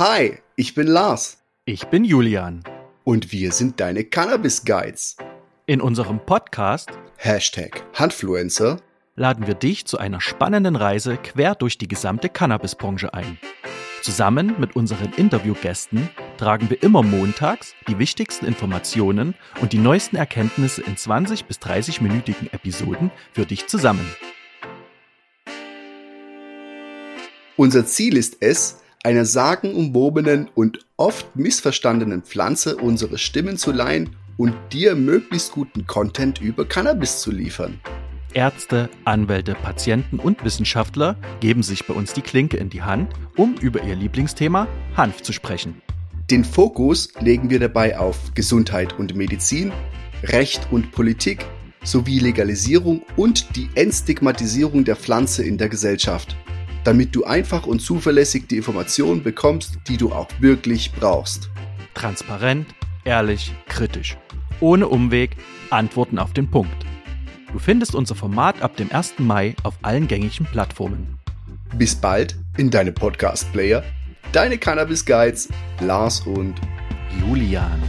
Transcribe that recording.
Hi, ich bin Lars. Ich bin Julian. Und wir sind deine Cannabis Guides. In unserem Podcast Hashtag Handfluencer laden wir dich zu einer spannenden Reise quer durch die gesamte Cannabisbranche ein. Zusammen mit unseren Interviewgästen tragen wir immer montags die wichtigsten Informationen und die neuesten Erkenntnisse in 20 bis 30-minütigen Episoden für dich zusammen. Unser Ziel ist es, einer sagenumwobenen und oft missverstandenen Pflanze unsere Stimmen zu leihen und dir möglichst guten Content über Cannabis zu liefern. Ärzte, Anwälte, Patienten und Wissenschaftler geben sich bei uns die Klinke in die Hand, um über ihr Lieblingsthema Hanf zu sprechen. Den Fokus legen wir dabei auf Gesundheit und Medizin, Recht und Politik sowie Legalisierung und die Entstigmatisierung der Pflanze in der Gesellschaft damit du einfach und zuverlässig die Informationen bekommst, die du auch wirklich brauchst. Transparent, ehrlich, kritisch. Ohne Umweg, Antworten auf den Punkt. Du findest unser Format ab dem 1. Mai auf allen gängigen Plattformen. Bis bald in deinem Podcast-Player. Deine Cannabis Guides, Lars und Julian.